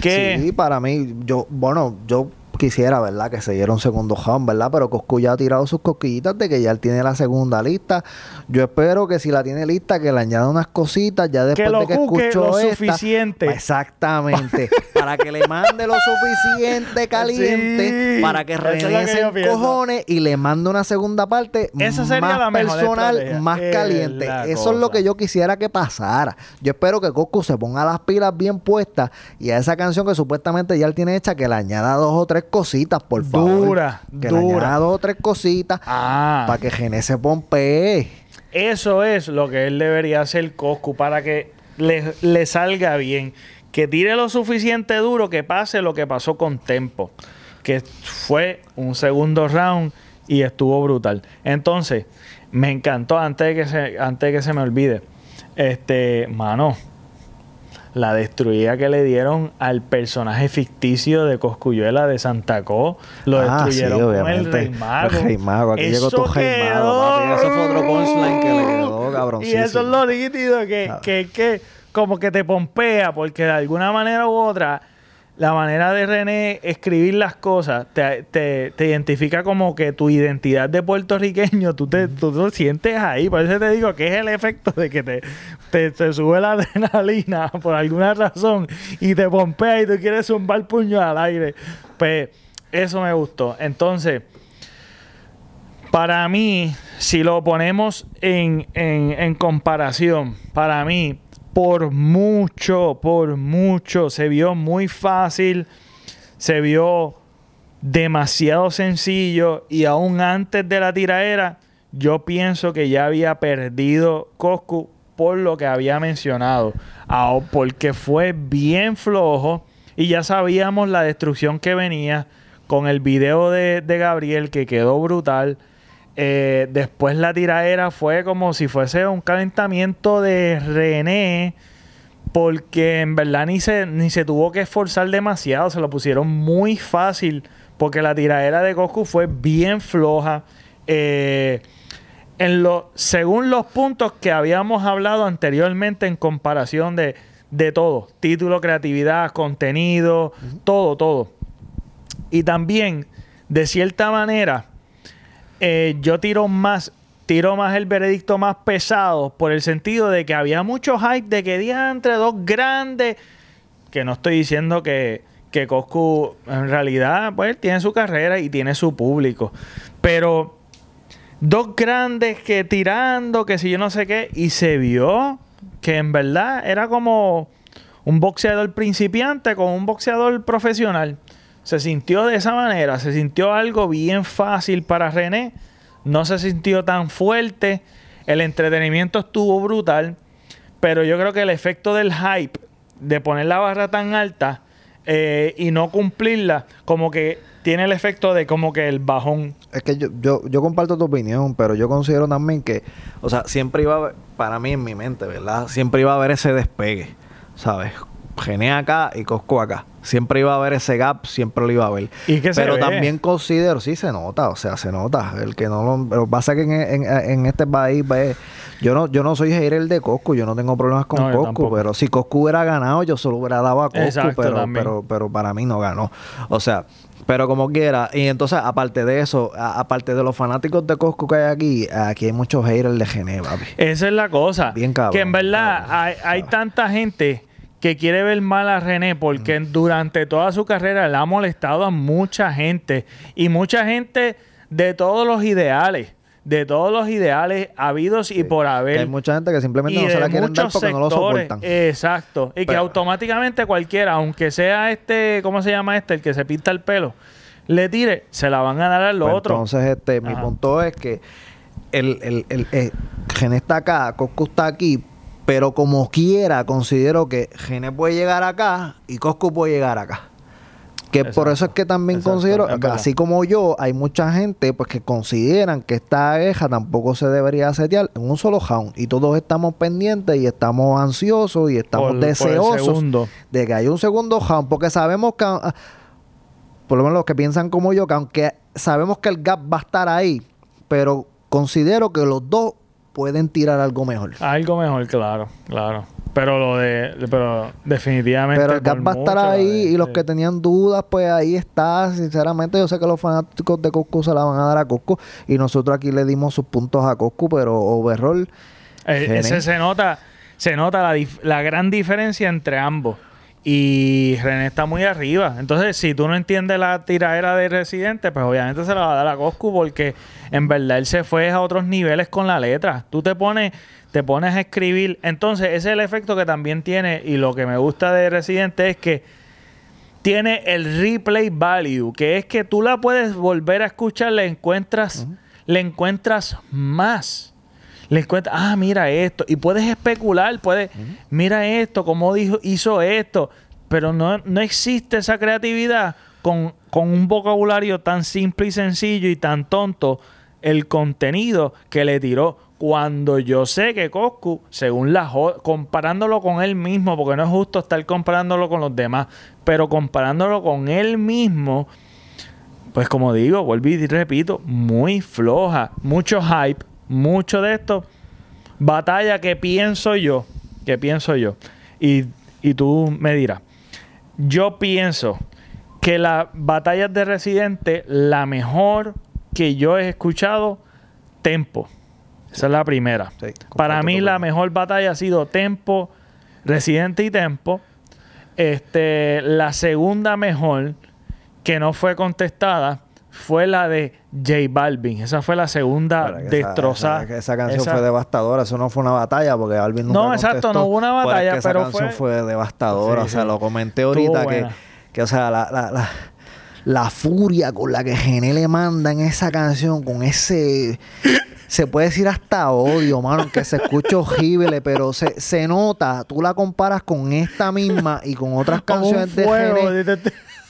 Que Sí, para mí, yo, bueno, yo quisiera, ¿verdad? Que se diera un segundo round, ¿verdad? Pero Coscu ya ha tirado sus cosquillitas de que ya él tiene la segunda lista. Yo espero que si la tiene lista, que le añada unas cositas ya después que lo de que cuque escuchó lo esta. suficiente. Exactamente. para que le mande lo suficiente caliente Sí, para que René que cojones y le mande una segunda parte Esa sería más la personal, estrategia. más Es caliente. Eso es lo que yo quisiera que pasara. Yo espero que Coscu se ponga las pilas bien puestas y a esa canción que supuestamente ya él tiene hecha que le añada dos o tres cositas, por favor. Dura, que le dura. añada dos o tres cositas Ah. para que René se pompee. Eso es lo que él debería hacer Coscu para que le, le salga bien. Que tire lo suficiente duro que pase lo que pasó con Tempo. que fue un segundo round y estuvo brutal. Entonces, me encantó antes de que se, antes de que se me olvide. Este, mano, la destruida que le dieron al personaje ficticio de Coscuyuela de Santa Co. Lo Ah, destruyeron sí, con el. Rey Mago. El Rey Mago, aquí llegó tu Rey Mago, quedó- papi. Eso fue otro punchline que le quedó Y cabroncísimo. eso es lo nítido que, que, que como que te pompea, porque de alguna manera u otra, la manera de René escribir las cosas te, te- te identifica como que tu identidad de puertorriqueño, tú te, tú lo sientes ahí. Por eso te digo que es el efecto de que te, te, te sube la adrenalina por alguna razón y te pompea y tú quieres zumbar puño al aire. Pues eso me gustó. Entonces, para mí, si lo ponemos en, en- en comparación, para mí, por mucho, por mucho, se vio muy fácil, se vio demasiado sencillo y aún antes de la tiraera, yo pienso que ya había perdido Coscu por lo que había mencionado, Ah, porque fue bien flojo y ya sabíamos la destrucción que venía con el video de, de Gabriel que quedó brutal. Eh, después la tiraera fue como si fuese un calentamiento de René, porque en verdad ni se, ni se tuvo que esforzar demasiado, se lo pusieron muy fácil, porque la tiradera de Goku fue bien floja. Eh, en lo, según los puntos que habíamos hablado anteriormente en comparación de, de todo, título, creatividad, contenido, todo, todo. Y también, de cierta manera, eh, yo tiro más, tiro más el veredicto más pesado por el sentido de que había mucho hype de que día entre dos grandes, que no estoy diciendo que, que en realidad pues tiene su carrera y tiene su público, pero dos grandes que tirando, que si yo no sé qué, y se vio que en verdad era como un boxeador principiante con un boxeador profesional. Se sintió de esa manera, se sintió algo bien fácil para René, no se sintió tan fuerte, el entretenimiento estuvo brutal, pero yo creo que el efecto del hype de poner la barra tan alta eh, y no cumplirla, como que tiene el efecto de como que el bajón. Es que yo, yo, yo comparto tu opinión, pero yo considero también que, o sea, siempre iba a haber, para mí en mi mente, ¿verdad? Siempre iba a haber ese despegue, ¿sabes? Gené acá y Cosco acá. Siempre iba a haber ese gap, siempre lo iba a haber. Y que se Pero ve. también considero, sí se nota, o sea, se nota. El que no lo. Pasa que en, en, en este país, pues, yo no, yo no soy hater de Coscu, yo no tengo problemas con No, Coscu, pero si Coscu hubiera ganado, yo solo hubiera dado a Coscu, Exacto, pero, también. pero, pero para mí no ganó. O sea, pero como quiera. Y entonces, aparte de eso, a- aparte de los fanáticos de Coscu que hay aquí, aquí hay muchos haters de Geneva. Esa es la cosa. Bien cabrón, que en verdad cabrón, hay, hay tanta gente que quiere ver mal a René porque durante toda su carrera le ha molestado a mucha gente y mucha gente de todos los ideales, de todos los ideales habidos y por haber. hay mucha gente que simplemente y no se la quieren dar porque no lo soportan. Exacto. Y que automáticamente cualquiera, aunque sea este, ¿cómo se llama este? El que se pinta el pelo, le tire, se la van a dar al Pues otro. Entonces, este, mi punto es que el, el, el, eh, Gené está acá, Coscu está aquí, pero como quiera, considero que Gené puede llegar acá y Coscu puede llegar acá. Que por eso es que también Exacto, considero, es así como yo, hay mucha gente pues que consideran que esta queja tampoco se debería setear en un solo round. Y todos estamos pendientes y estamos ansiosos y estamos Por- deseosos de que haya un segundo round, porque sabemos que, ah, por lo menos los que piensan como yo, que aunque sabemos que el gap va a estar ahí, pero considero que los dos pueden tirar algo mejor. Algo mejor, claro, claro. Pero lo de, pero definitivamente. Pero el gap va a estar ahí eh, y los sí. que tenían dudas, pues ahí está. Sinceramente, yo sé que los fanáticos de Coscu se la van a dar a Coscu y nosotros aquí le dimos sus puntos a Coscu, pero overall, Eh, ese se nota, se nota la, dif- la gran diferencia entre ambos. Y René está muy arriba. Entonces, si tú no entiendes la tiradera de Residente, pues obviamente se la va a dar a Coscu porque en verdad él se fue a otros niveles con la letra. Tú te pones, te pones a escribir. Entonces, ese es el efecto que también tiene. Y lo que me gusta de Residente es que tiene el replay value, que es que tú la puedes volver a escuchar, le encuentras, le encuentras más. Le encuentras, ah, mira esto. Y puedes especular, puedes, mira esto, cómo dijo, hizo esto. Pero no, no existe esa creatividad con, con un vocabulario tan simple y sencillo y tan tonto el contenido que le tiró. Cuando yo sé que Coscu, según la comparándolo con él mismo, porque no es justo estar comparándolo con los demás, pero comparándolo con él mismo, pues como digo, vuelvo y repito, muy floja, mucho hype, mucho de esto, batalla que pienso yo, que pienso yo, y, y tú me dirás, yo pienso que las batallas de Residente, la mejor que yo he escuchado, Tempo. Esa es la primera. Sí, Para mí la mejor batalla ha sido Tempo, Residente y Tempo. Este, la segunda mejor que no fue contestada fue la de J Balvin. Esa fue la segunda destrozada. Esa, esa canción Esa- fue devastadora. Eso no fue una batalla porque Alvin nunca No, exacto, no hubo una Pero es batalla, esa canción fue- fue, devastadora. Sí, o sea, sí. lo comenté ahorita que, que, o sea, la, la, la, la furia con la que Gené le manda en esa canción, con ese... Se puede decir hasta odio, mano, que se escucha horrible, pero se, se nota. Tú la comparas con esta misma y con otras canciones de Gené.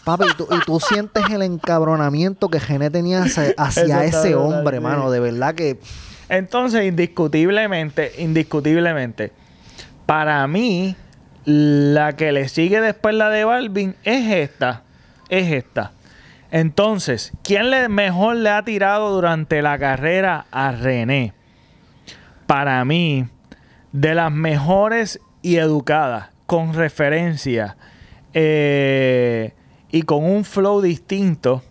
Papi, y tú, y tú sientes el encabronamiento que Gené tenía hacia, ese hombre, mano. De verdad que... Entonces, indiscutiblemente, indiscutiblemente, para mí, la que le sigue después la de Balvin es esta. Es esta. Entonces, ¿quién le mejor le ha tirado durante la carrera a René? Para mí, de las mejores y educadas, con referencia eh, y con un flow distinto,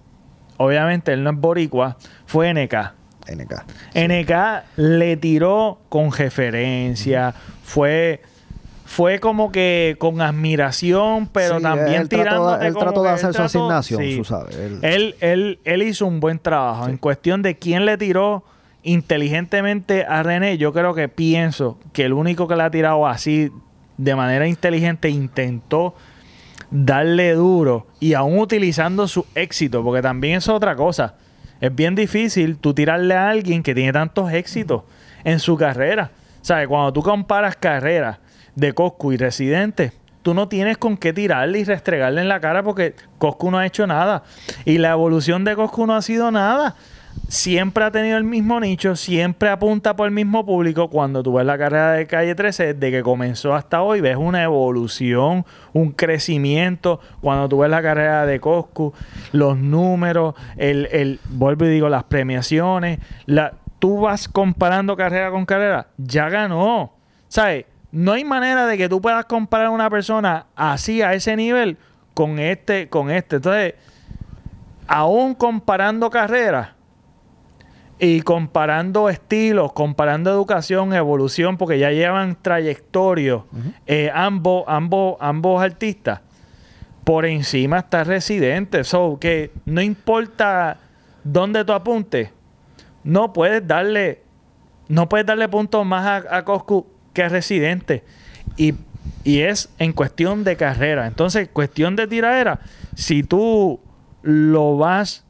obviamente él no es boricua, fue NK. NK. NK le tiró con referencia, fue fue como que con admiración, pero Sí, también tirándote él trató de hacer su asignación, sí. tú sabes, él- Él, él, él hizo un buen trabajo. En cuestión de quién le tiró inteligentemente a René, yo creo que pienso que el único que le ha tirado así de manera inteligente intentó darle duro y aún utilizando su éxito, porque también es otra cosa. Es bien difícil tú tirarle a alguien que tiene tantos éxitos en su carrera. ¿Sabes? Cuando tú comparas carreras de Coscu y Residente, tú no tienes con qué tirarle y restregarle en la cara porque Coscu no ha hecho nada. Y la evolución de Coscu no ha sido nada. Siempre ha tenido el mismo nicho, siempre apunta por el mismo público. Cuando tú ves la carrera de Calle 13, desde que comenzó hasta hoy, ves una evolución, un crecimiento. Cuando tú ves la carrera de Coscu, los números, el, el vuelvo y digo, las premiaciones, la, tú vas comparando carrera con carrera, ya ganó. ¿Sabes? No hay manera de que tú puedas comparar a una persona así, a ese nivel, con este, con este. Entonces, aún comparando carreras y comparando estilos, comparando educación, evolución, porque ya llevan trayectoria, eh, ambos, ambos, ambos artistas, por encima está Residente. So, que no importa dónde tú apuntes, no puedes darle, no puedes darle puntos más a, a Coscu que a Residente. Y, y es en cuestión de carrera. Entonces, cuestión de tiradera, si tú lo vas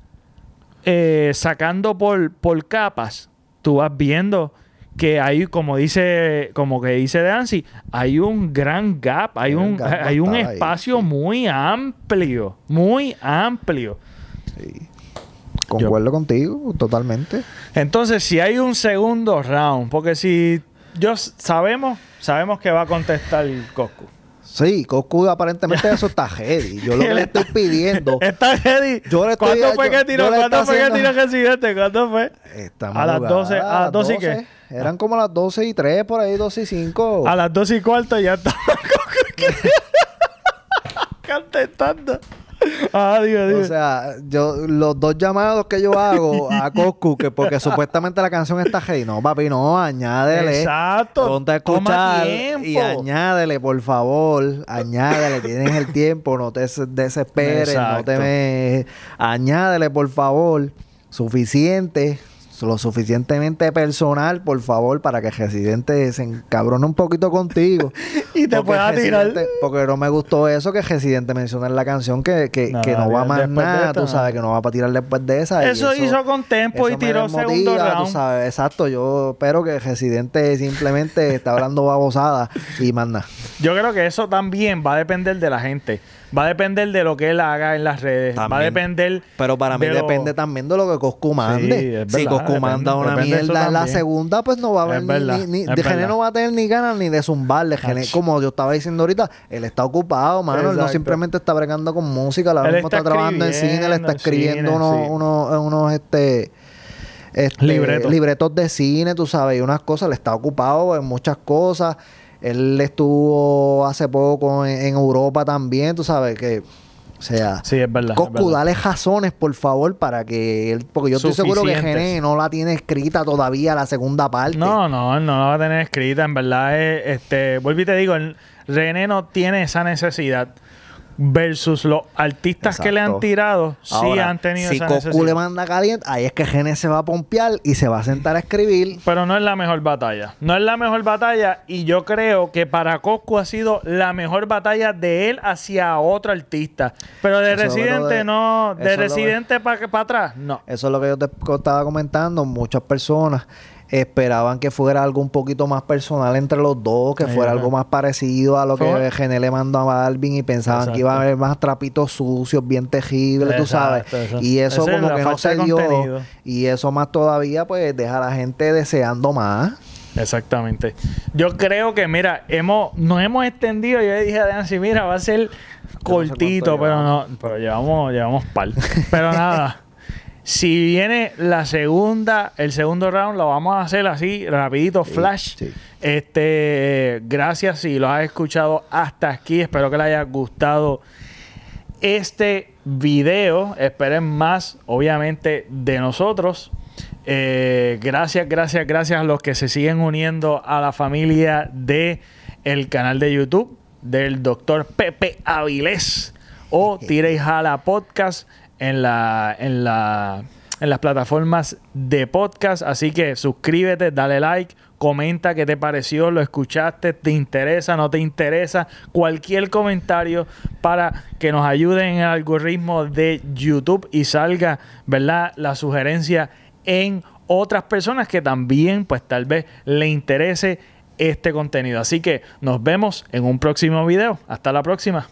eh, sacando por, por capas, tú vas viendo que hay, como dice, como que dice Dancy, hay un gran gap, hay Hay un un, gap hay un ahí, espacio sí. muy amplio, muy amplio. Sí. Concuerdo contigo, totalmente. Entonces, si hay un segundo round, porque si yo sabemos, sabemos que va a contestar Coscu. Sí, Coscu aparentemente eso está heavy. Yo lo que le estoy pidiendo. Está ready. Yo le estoy- ¿Cuándo fue que tiró? ¿Cuándo fue que haciendo- tiró Residente? ¿Cuándo fue? A las madrugada, 12, a las 12 y qué? Eran como las 12 y 3, por ahí 12 y 5. A las 2 y cuarto ya estaba contestando. Ah, Dios, Dios. O sea, yo los dos llamados que yo hago a Coscu, que porque supuestamente la canción está heavy. No, papi, no, añádele. Exacto. Ponte a escuchar y añádele, por favor. Añádele, tienes el tiempo, no te des- desesperes, no te me... Añádele, por favor. Suficiente. Lo suficientemente personal, por favor, para que Residente se encabrone un poquito contigo. y te pueda tirar. Porque no me gustó eso que Residente menciona en la canción que, que, No, que no va más nada, tú sabes, que no va para tirar después de esa. Eso hizo con tempo y tiró desmotiva, segundo round. Tú sabes, exacto. Yo espero que Residente simplemente está hablando babosada y más nada. Yo creo que eso también va a depender de la gente. Va a depender de lo que él haga en las redes. Va a depender. Pero para mí de lo- depende también de lo que Coscu mande. es si Coscu manda una mierda en la segunda, pues no va a haber Es ni, verdad, ni, Gené no va a tener ni ganas ni de zumbarle. Gené, como yo estaba diciendo ahorita, él está ocupado, mano. Él no simplemente está bregando con música, Él mismo está, está trabajando en cine, le escribiendo está en escribiendo cine, unos, sí. unos, unos, este, este, Libretos. libretos de cine, tú sabes, y unas cosas, le está ocupado en muchas cosas. Él estuvo hace poco en, en Europa también, tú sabes que, o sea, Sí, es verdad. es Coscu, verdad. dale razones, por favor, para que él... Porque yo estoy seguro que. Gené no la tiene escrita todavía la segunda parte. No, no, él no la va a tener escrita. En verdad, es, este, vuelvo y te digo, René no tiene esa necesidad. Versus los artistas que le han tirado, sí Ahora, han tenido si esa Coscu necesidad. le manda caliente, ahí es que Gené se va a pompear y se va a sentar a escribir. Pero no es la mejor batalla. No es la mejor batalla. Y yo creo que para Coscu ha sido la mejor batalla de él hacia otro artista. Pero de Eso Residente de- no. De Residente para atrás, no. Eso es lo que yo te estaba comentando. Muchas personas esperaban que fuera algo un poquito más personal entre los dos, que Ahí fuera va. algo más parecido a lo Fue- que Gené le mandó a Balvin y pensaban que iba a haber más trapitos sucios, bien tejibles, tú sabes. Exacto. Y eso como que no se dio. contenido. Y eso más todavía, pues deja a la gente deseando más. Exactamente. Yo creo que, mira, hemos, nos hemos extendido. Yo le dije a Nancy, mira, va a ser cortito, pero no. Pero llevamos, llevamos par. pero nada. Si viene la segunda, el segundo round, lo vamos a hacer así, rapidito, flash. sí. Este, gracias si lo has escuchado hasta aquí. Espero que le haya gustado este video. Esperen más, obviamente, de nosotros. Eh, gracias, gracias, gracias a los que se siguen uniendo a la familia de el canal de YouTube del doctor Pepe Avilés o Tira y Jala Podcast en la en la en las plataformas de podcast, así que suscríbete, dale like, comenta qué te pareció, lo escuchaste, te interesa, no te interesa, cualquier comentario para que nos ayude en el algoritmo de YouTube y salga, ¿verdad? La sugerencia en otras personas que también pues tal vez le interese este contenido. Así que nos vemos en un próximo video. Hasta la próxima.